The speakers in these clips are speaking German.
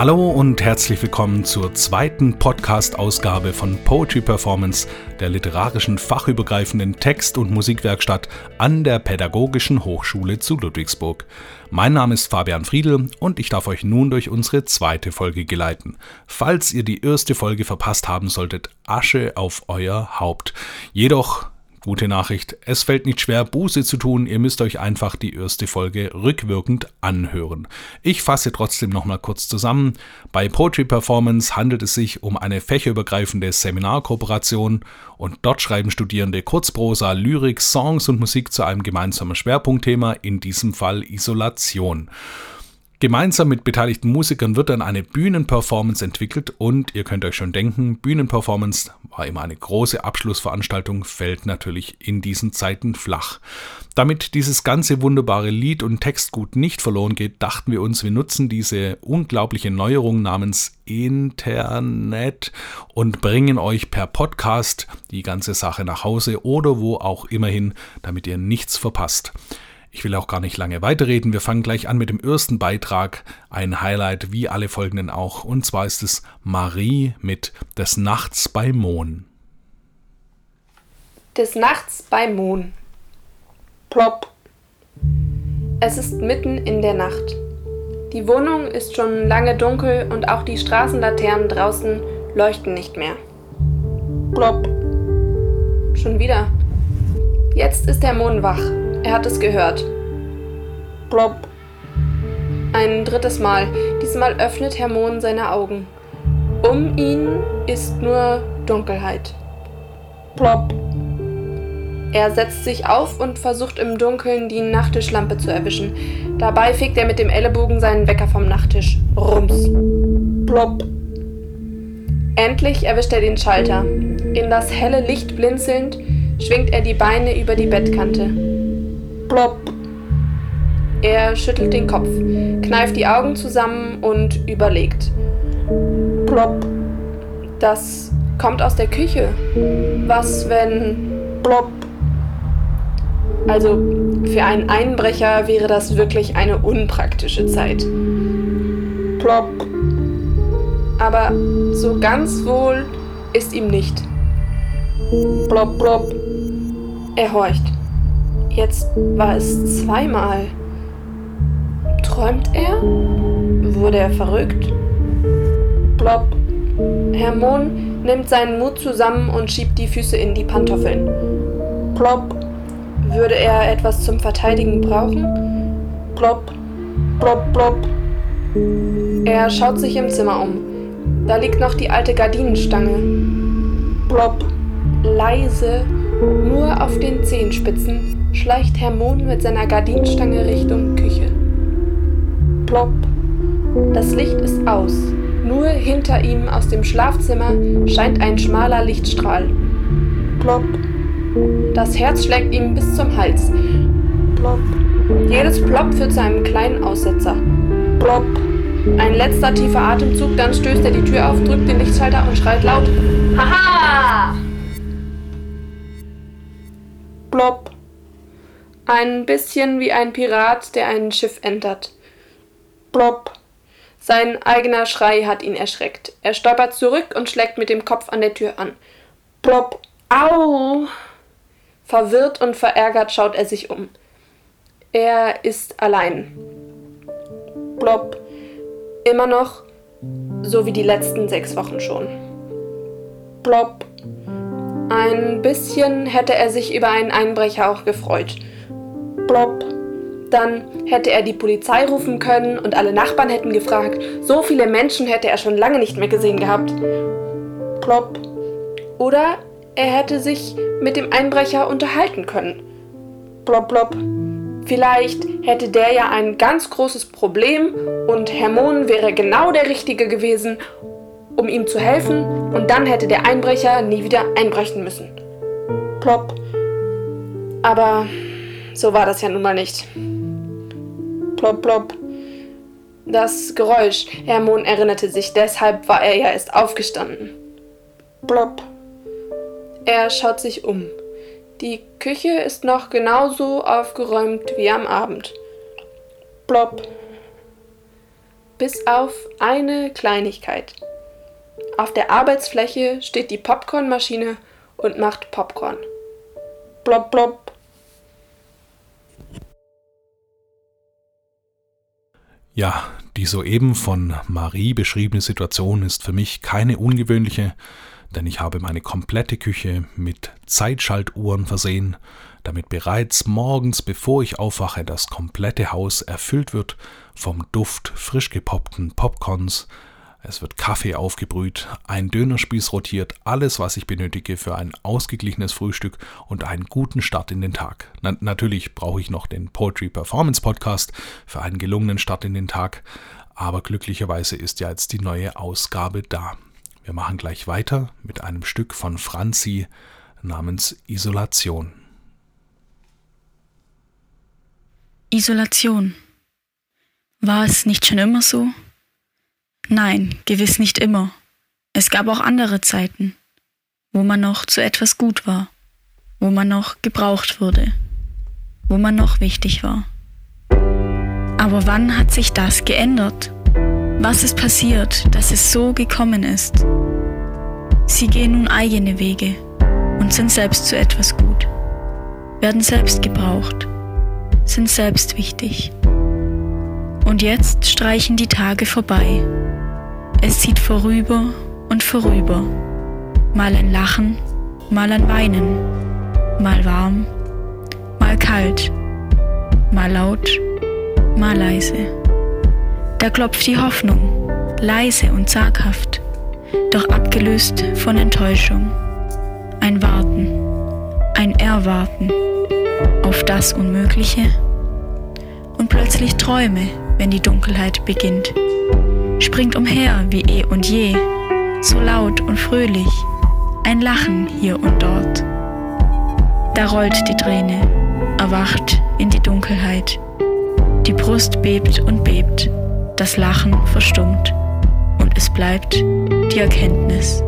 Hallo und herzlich willkommen zur zweiten Podcast-Ausgabe von Poetry Performance, der literarischen fachübergreifenden Text- und Musikwerkstatt an der Pädagogischen Hochschule zu Ludwigsburg. Mein Name ist Fabian Friedel und ich darf euch nun durch unsere zweite Folge geleiten. Falls ihr die erste Folge verpasst haben solltet, Asche auf euer Haupt. Jedoch Gute Nachricht, es fällt nicht schwer, Buße zu tun, ihr müsst euch einfach die erste Folge rückwirkend anhören. Ich fasse trotzdem nochmal kurz zusammen. Bei Poetry Performance handelt es sich um eine fächerübergreifende Seminarkooperation und dort schreiben Studierende Kurzprosa, Lyrik, Songs und Musik zu einem gemeinsamen Schwerpunktthema, in diesem Fall Isolation. Gemeinsam mit beteiligten Musikern wird dann eine Bühnenperformance entwickelt und ihr könnt euch schon denken, Bühnenperformance war immer eine große Abschlussveranstaltung, fällt natürlich in diesen Zeiten flach. Damit dieses ganze wunderbare Lied und Textgut nicht verloren geht, dachten wir uns, wir nutzen diese unglaubliche Neuerung namens Internet und bringen euch per Podcast die ganze Sache nach Hause oder wo auch immerhin, damit ihr nichts verpasst. Ich will auch gar nicht lange weiterreden. Wir fangen gleich an mit dem ersten Beitrag. Ein Highlight wie alle folgenden auch. Und zwar ist es Marie mit Des Nachts bei Mohn. Des Nachts bei Mohn. Plopp. Es ist mitten in der Nacht. Die Wohnung ist schon lange dunkel und auch die Straßenlaternen draußen leuchten nicht mehr. Plopp. Schon wieder. Jetzt ist der Mond wach. Er hat es gehört. Plopp. Ein drittes Mal. Diesmal öffnet Herr Mohn seine Augen. Um ihn ist nur Dunkelheit. Plopp. Er setzt sich auf und versucht im Dunkeln die Nachttischlampe zu erwischen. Dabei fegt er mit dem Ellenbogen seinen Wecker vom Nachttisch. Rums. Plopp. Endlich erwischt er den Schalter. In das helle Licht blinzelnd schwingt er die Beine über die Bettkante. Plopp. Er schüttelt den Kopf, kneift die Augen zusammen und überlegt. Plopp. Das kommt aus der Küche. Was, wenn. Plopp. Also, für einen Einbrecher wäre das wirklich eine unpraktische Zeit. Plopp. Aber so ganz wohl ist ihm nicht. Plopp, plopp. Er horcht. Jetzt war es zweimal. Träumt er? Wurde er verrückt? Plopp. Herr Mohn nimmt seinen Mut zusammen und schiebt die Füße in die Pantoffeln. Plopp. Würde er etwas zum Verteidigen brauchen? Plopp. Plopp, plopp. Er schaut sich im Zimmer um. Da liegt noch die alte Gardinenstange. Plopp. Leise, nur auf den Zehenspitzen schleicht Herr Mohn mit seiner Gardinenstange Richtung Küche. Plopp. Das Licht ist aus. Nur hinter ihm aus dem Schlafzimmer scheint ein schmaler Lichtstrahl. Plopp. Das Herz schlägt ihm bis zum Hals. Plopp. Jedes Plopp führt zu einem kleinen Aussetzer. Plopp. Ein letzter tiefer Atemzug, dann stößt er die Tür auf, drückt den Lichtschalter und schreit laut: Haha! Ein bisschen wie ein Pirat, der ein Schiff entert. Plopp. Sein eigener Schrei hat ihn erschreckt. Er stolpert zurück und schlägt mit dem Kopf an der Tür an. Plopp. Au! Verwirrt und verärgert schaut er sich um. Er ist allein. Plopp. Immer noch, so wie die letzten sechs Wochen schon. Plopp. Ein bisschen hätte er sich über einen Einbrecher auch gefreut plopp. Dann hätte er die Polizei rufen können und alle Nachbarn hätten gefragt. So viele Menschen hätte er schon lange nicht mehr gesehen gehabt. Plopp. Oder er hätte sich mit dem Einbrecher unterhalten können. Plopp, plopp. Vielleicht hätte der ja ein ganz großes Problem und Hermon wäre genau der Richtige gewesen, um ihm zu helfen und dann hätte der Einbrecher nie wieder einbrechen müssen. Plopp. Aber so war das ja nun mal nicht. Plopp, plopp. Das Geräusch. Hermon erinnerte sich, deshalb war er ja erst aufgestanden. Plopp. Er schaut sich um. Die Küche ist noch genauso aufgeräumt wie am Abend. Plopp. Bis auf eine Kleinigkeit. Auf der Arbeitsfläche steht die Popcornmaschine und macht Popcorn. Blop blop. Ja, die soeben von Marie beschriebene Situation ist für mich keine ungewöhnliche, denn ich habe meine komplette Küche mit Zeitschaltuhren versehen, damit bereits morgens, bevor ich aufwache, das komplette Haus erfüllt wird vom Duft frisch gepoppten Popcorns. Es wird Kaffee aufgebrüht, ein Dönerspieß rotiert, alles, was ich benötige für ein ausgeglichenes Frühstück und einen guten Start in den Tag. Na, natürlich brauche ich noch den Poetry Performance Podcast für einen gelungenen Start in den Tag, aber glücklicherweise ist ja jetzt die neue Ausgabe da. Wir machen gleich weiter mit einem Stück von Franzi namens Isolation. Isolation. War es nicht schon immer so? Nein, gewiss nicht immer. Es gab auch andere Zeiten, wo man noch zu etwas gut war, wo man noch gebraucht wurde, wo man noch wichtig war. Aber wann hat sich das geändert? Was ist passiert, dass es so gekommen ist? Sie gehen nun eigene Wege und sind selbst zu etwas gut, werden selbst gebraucht, sind selbst wichtig. Und jetzt streichen die Tage vorbei. Es zieht vorüber und vorüber. Mal ein Lachen, mal ein Weinen, mal warm, mal kalt, mal laut, mal leise. Da klopft die Hoffnung, leise und zaghaft, doch abgelöst von Enttäuschung. Ein Warten, ein Erwarten auf das Unmögliche und plötzlich Träume, wenn die Dunkelheit beginnt. Springt umher wie eh und je, so laut und fröhlich, ein Lachen hier und dort. Da rollt die Träne, erwacht in die Dunkelheit. Die Brust bebt und bebt das Lachen verstummt und es bleibt die Erkenntnis.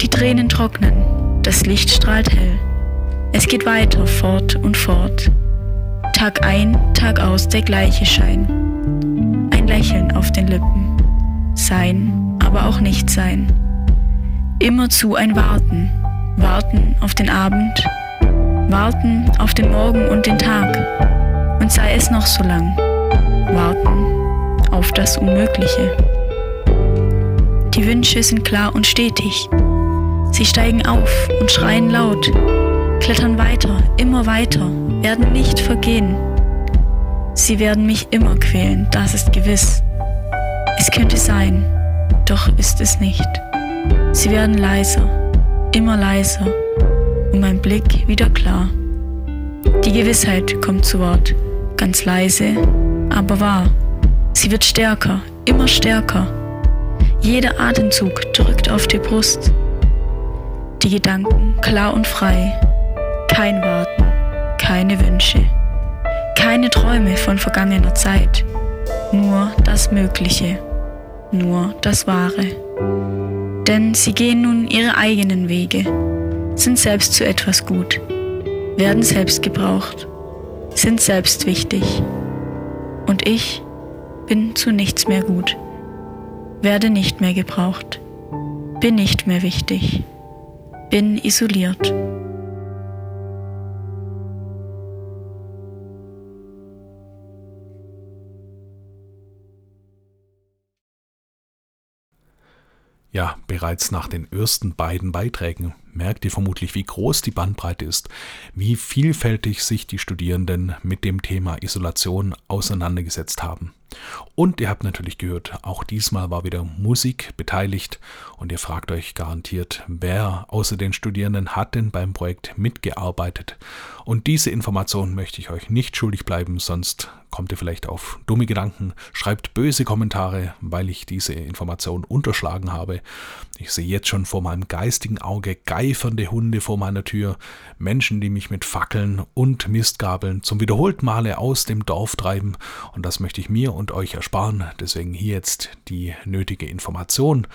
Die Tränen trocknen, das Licht strahlt hell. Es geht weiter, fort und fort. Tag ein, Tag aus der gleiche Schein. Lächeln auf den Lippen. Sein, aber auch nicht sein. Immerzu ein Warten. Warten auf den Abend. Warten auf den Morgen und den Tag. Und sei es noch so lang. Warten auf das Unmögliche. Die Wünsche sind klar und stetig. Sie steigen auf und schreien laut, klettern weiter, immer weiter, werden nicht vergehen. Sie werden mich immer quälen, das ist gewiss. Es könnte sein, doch ist es nicht. Sie werden leiser, immer leiser und mein Blick wieder klar. Die Gewissheit kommt zu Wort, ganz leise, aber wahr. Sie wird stärker, immer stärker. Jeder Atemzug drückt auf die Brust. Die Gedanken klar und frei. Kein Warten, keine Wünsche, keine Träume von vergangener Zeit. Nur das Mögliche, nur das Wahre. Denn sie gehen nun ihre eigenen Wege, sind selbst zu etwas gut, werden selbst gebraucht, sind selbst wichtig. Und ich bin zu nichts mehr gut, werde nicht mehr gebraucht, bin nicht mehr wichtig, bin isoliert. Ja, bereits nach den ersten beiden Beiträgen merkt ihr vermutlich, wie groß die Bandbreite ist, wie vielfältig sich die Studierenden mit dem Thema Isolation auseinandergesetzt haben. Und ihr habt natürlich gehört, auch diesmal war wieder Musik beteiligt und ihr fragt euch garantiert, wer außer den Studierenden hat denn beim Projekt mitgearbeitet. Und diese Information möchte ich euch nicht schuldig bleiben, sonst kommt ihr vielleicht auf dumme Gedanken, schreibt böse Kommentare, weil ich diese Information unterschlagen habe. Ich sehe jetzt schon vor meinem geistigen Auge geifernde Hunde vor meiner Tür, Menschen, die mich mit Fackeln und Mistgabeln zum wiederholten Male aus dem Dorf treiben und das möchte ich mir und euch ersparen. Deswegen hier jetzt die nötige Information.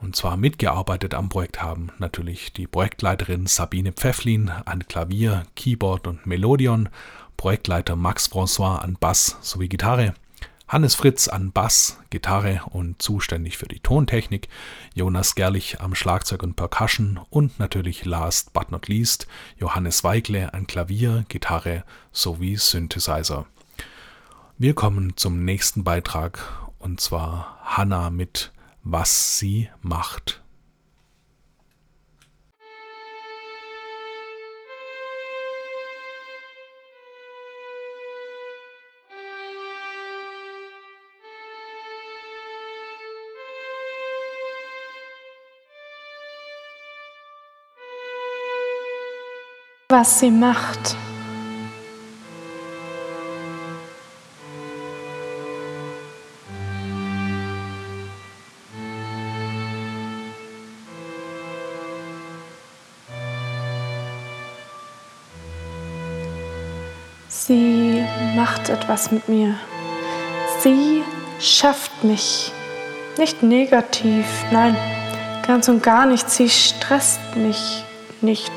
Und zwar mitgearbeitet am Projekt haben natürlich die Projektleiterin Sabine Pfefflin an Klavier, Keyboard und Melodion, Projektleiter Max François an Bass sowie Gitarre, Hannes Fritz an Bass, Gitarre und zuständig für die Tontechnik, Jonas Gerlich am Schlagzeug und Percussion und natürlich last but not least Johannes Weigle an Klavier, Gitarre sowie Synthesizer. Wir kommen zum nächsten Beitrag und zwar Hanna mit Was sie macht. Was sie macht. Sie macht etwas mit mir. Sie schafft mich. Nicht negativ, nein, ganz und gar nicht. Sie stresst mich nicht.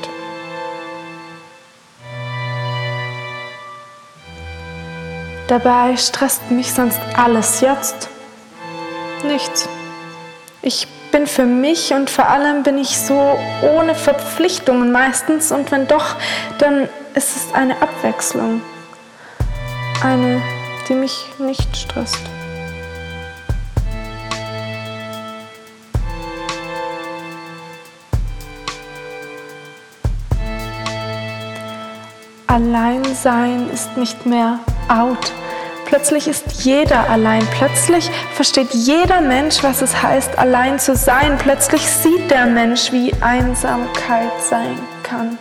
Dabei stresst mich sonst alles jetzt. Nichts. Ich bin für mich und vor allem bin ich so ohne Verpflichtungen meistens und wenn doch, dann ist es eine Abwechslung. Eine, die mich nicht stresst. Alleinsein ist nicht mehr out. Plötzlich ist jeder allein. Plötzlich versteht jeder Mensch, was es heißt, allein zu sein. Plötzlich sieht der Mensch, wie Einsamkeit sein kann.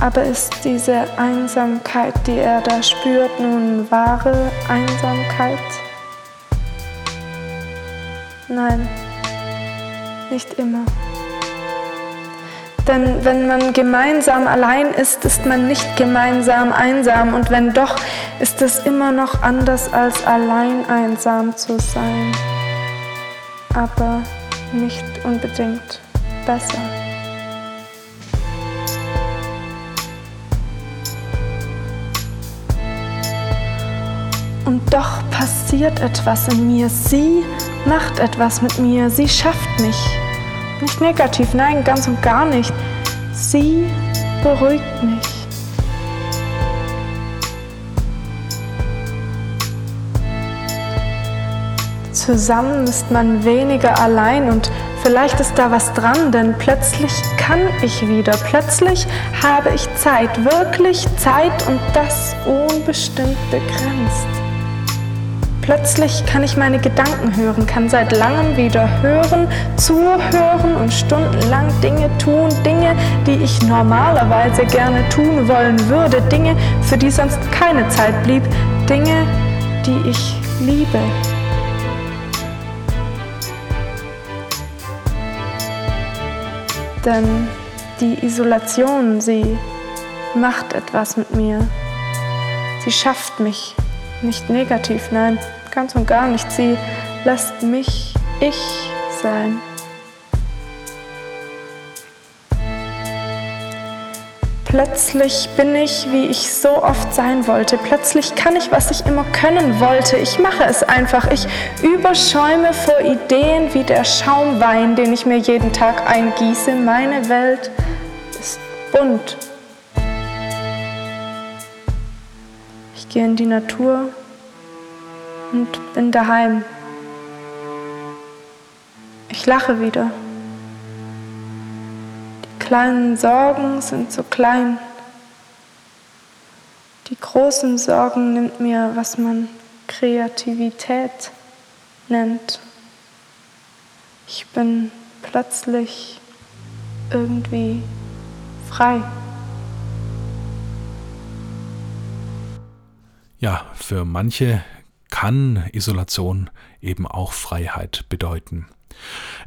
Aber ist diese Einsamkeit, die er da spürt, nun wahre Einsamkeit? Nein, nicht immer. Denn wenn man gemeinsam allein ist, ist man nicht gemeinsam einsam. Und wenn doch, ist es immer noch anders als allein einsam zu sein. Aber nicht unbedingt besser. Und doch passiert etwas in mir. Sie macht etwas mit mir. Sie schafft mich. Nicht negativ, nein, ganz und gar nicht. Sie beruhigt mich. Zusammen ist man weniger allein und vielleicht ist da was dran, denn plötzlich kann ich wieder, plötzlich habe ich Zeit, wirklich Zeit und das unbestimmt begrenzt. Plötzlich kann ich meine Gedanken hören, kann seit langem wieder hören, zuhören und stundenlang Dinge tun, Dinge, die ich normalerweise gerne tun wollen würde, Dinge, für die sonst keine Zeit blieb, Dinge, die ich liebe. Denn die Isolation, sie macht etwas mit mir. Sie schafft mich nicht negativ, nein, ganz und gar nicht. Sie lässt mich ich sein. Plötzlich bin ich, wie ich so oft sein wollte. Plötzlich kann ich, was ich immer können wollte. Ich mache es einfach. Ich überschäume vor Ideen wie der Schaumwein, den ich mir jeden Tag eingieße. Meine Welt ist bunt gehe in die Natur und bin daheim. Ich lache wieder. Die kleinen Sorgen sind so klein. Die großen Sorgen nimmt mir, was man Kreativität nennt. Ich bin plötzlich irgendwie frei. Ja, für manche kann Isolation eben auch Freiheit bedeuten.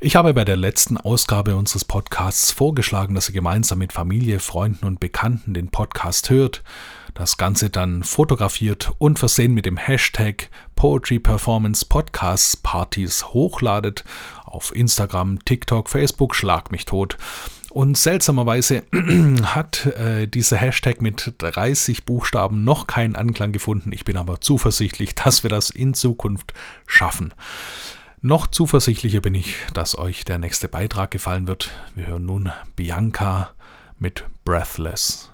Ich habe bei der letzten Ausgabe unseres Podcasts vorgeschlagen, dass ihr gemeinsam mit Familie, Freunden und Bekannten den Podcast hört, das Ganze dann fotografiert und versehen mit dem Hashtag Poetry Performance Podcasts Partys hochladet auf Instagram, TikTok, Facebook, schlag mich tot Und seltsamerweise hat äh, dieser Hashtag mit 30 Buchstaben noch keinen Anklang gefunden. Ich bin aber zuversichtlich, dass wir das in Zukunft schaffen. Noch zuversichtlicher bin ich, dass euch der nächste Beitrag gefallen wird. Wir hören nun Bianca mit Breathless.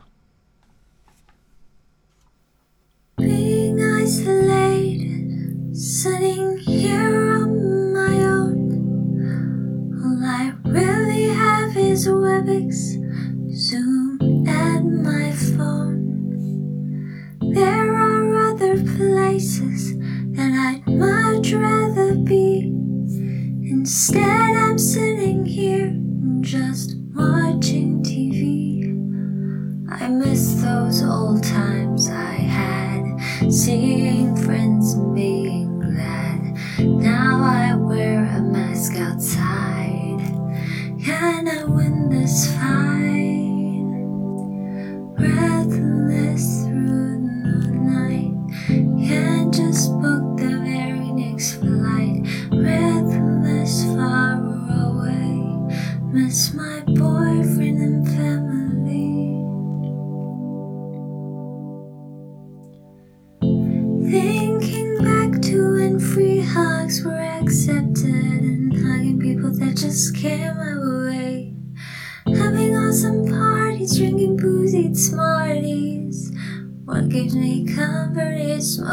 Breathless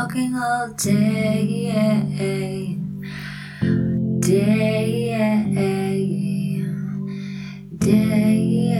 smoking all day. Day day.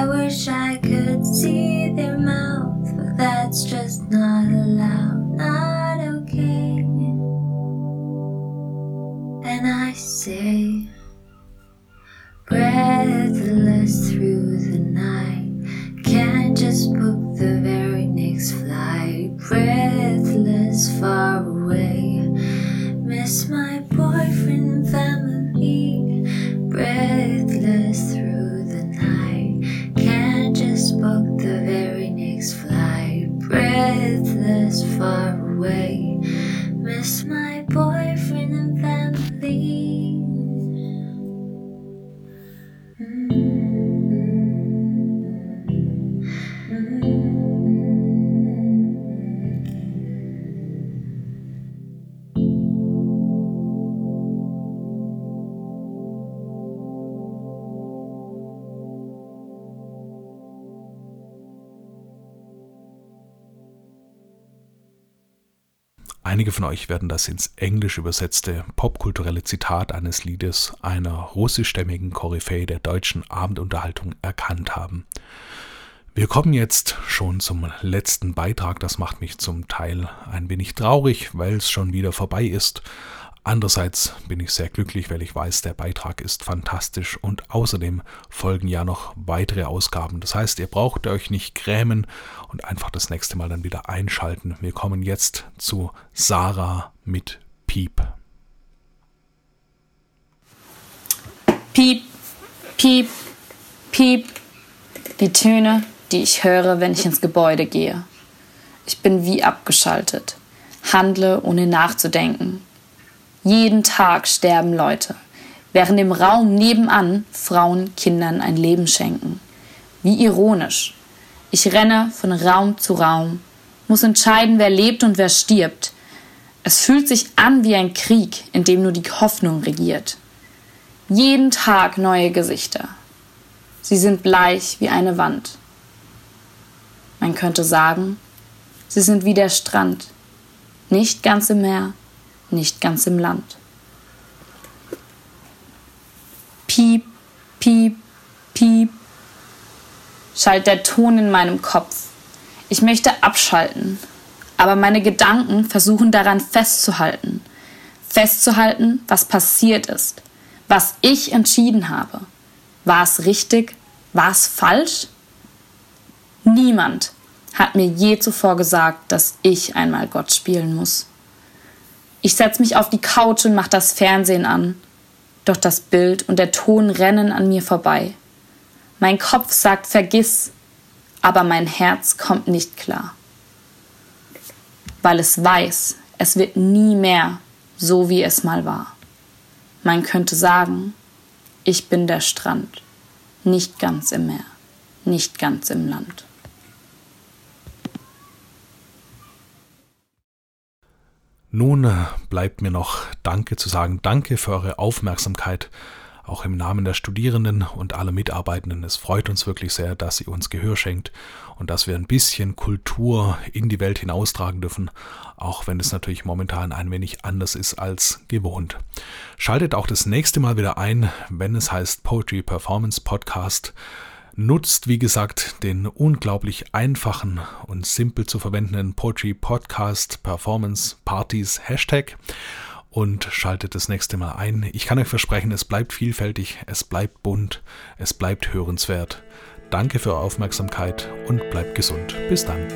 I wish I could see their mouth, but that's just Einige von euch werden das ins Englisch übersetzte popkulturelle Zitat eines Liedes einer russischstämmigen Koryphäe der deutschen Abendunterhaltung erkannt haben. Wir kommen jetzt schon zum letzten Beitrag. Das macht mich zum Teil ein wenig traurig, weil es schon wieder vorbei ist. Andererseits bin ich sehr glücklich, weil ich weiß, der Beitrag ist fantastisch und außerdem folgen ja noch weitere Ausgaben. Das heißt, ihr braucht euch nicht grämen und einfach das nächste Mal dann wieder einschalten. Wir kommen jetzt zu Sarah mit Piep. Piep, piep, piep. Die Töne, die ich höre, wenn ich ins Gebäude gehe. Ich bin wie abgeschaltet, handle ohne nachzudenken jeden Tag sterben Leute, während im Raum nebenan Frauen Kindern ein Leben schenken. Wie ironisch. Ich renne von Raum zu Raum, muss entscheiden, wer lebt und wer stirbt. Es fühlt sich an wie ein Krieg, in dem nur die Hoffnung regiert. Jeden Tag neue Gesichter. Sie sind bleich wie eine Wand. Man könnte sagen, sie sind wie der Strand, nicht ganz im Meer, nicht ganz im Land. Piep, piep, piep. schallt der Ton in meinem Kopf. Ich möchte abschalten, aber meine Gedanken versuchen daran festzuhalten. Festzuhalten, was passiert ist, was ich entschieden habe. War es richtig? War es falsch? Niemand hat mir je zuvor gesagt, dass ich einmal Gott spielen muss. Ich setze mich auf die Couch und mache das Fernsehen an. Doch das Bild und der Ton rennen an mir vorbei. Mein Kopf sagt vergiss, aber mein Herz kommt nicht klar. Weil es weiß, es wird nie mehr so, wie es mal war. Man könnte sagen, ich bin der Strand, nicht ganz im Meer, nicht ganz im Land. Nun äh, bleibt mir noch Danke zu sagen. Danke für eure Aufmerksamkeit, auch im Namen der Studierenden und aller Mitarbeitenden. Es freut uns wirklich sehr, dass ihr uns Gehör schenkt und dass wir ein bisschen Kultur in die Welt hinaustragen dürfen, auch wenn es natürlich momentan ein wenig anders ist als gewohnt. Schaltet auch das nächste Mal wieder ein, wenn es heißt Poetry Performance Podcast nutzt, wie gesagt, den unglaublich einfachen und simpel zu verwendenden Poetry Podcast Performance Partys Hashtag und schaltet das nächste Mal ein. Ich kann euch versprechen, es bleibt vielfältig, es bleibt bunt, es bleibt hörenswert. Danke für eure Aufmerksamkeit und bleibt gesund. Bis dann.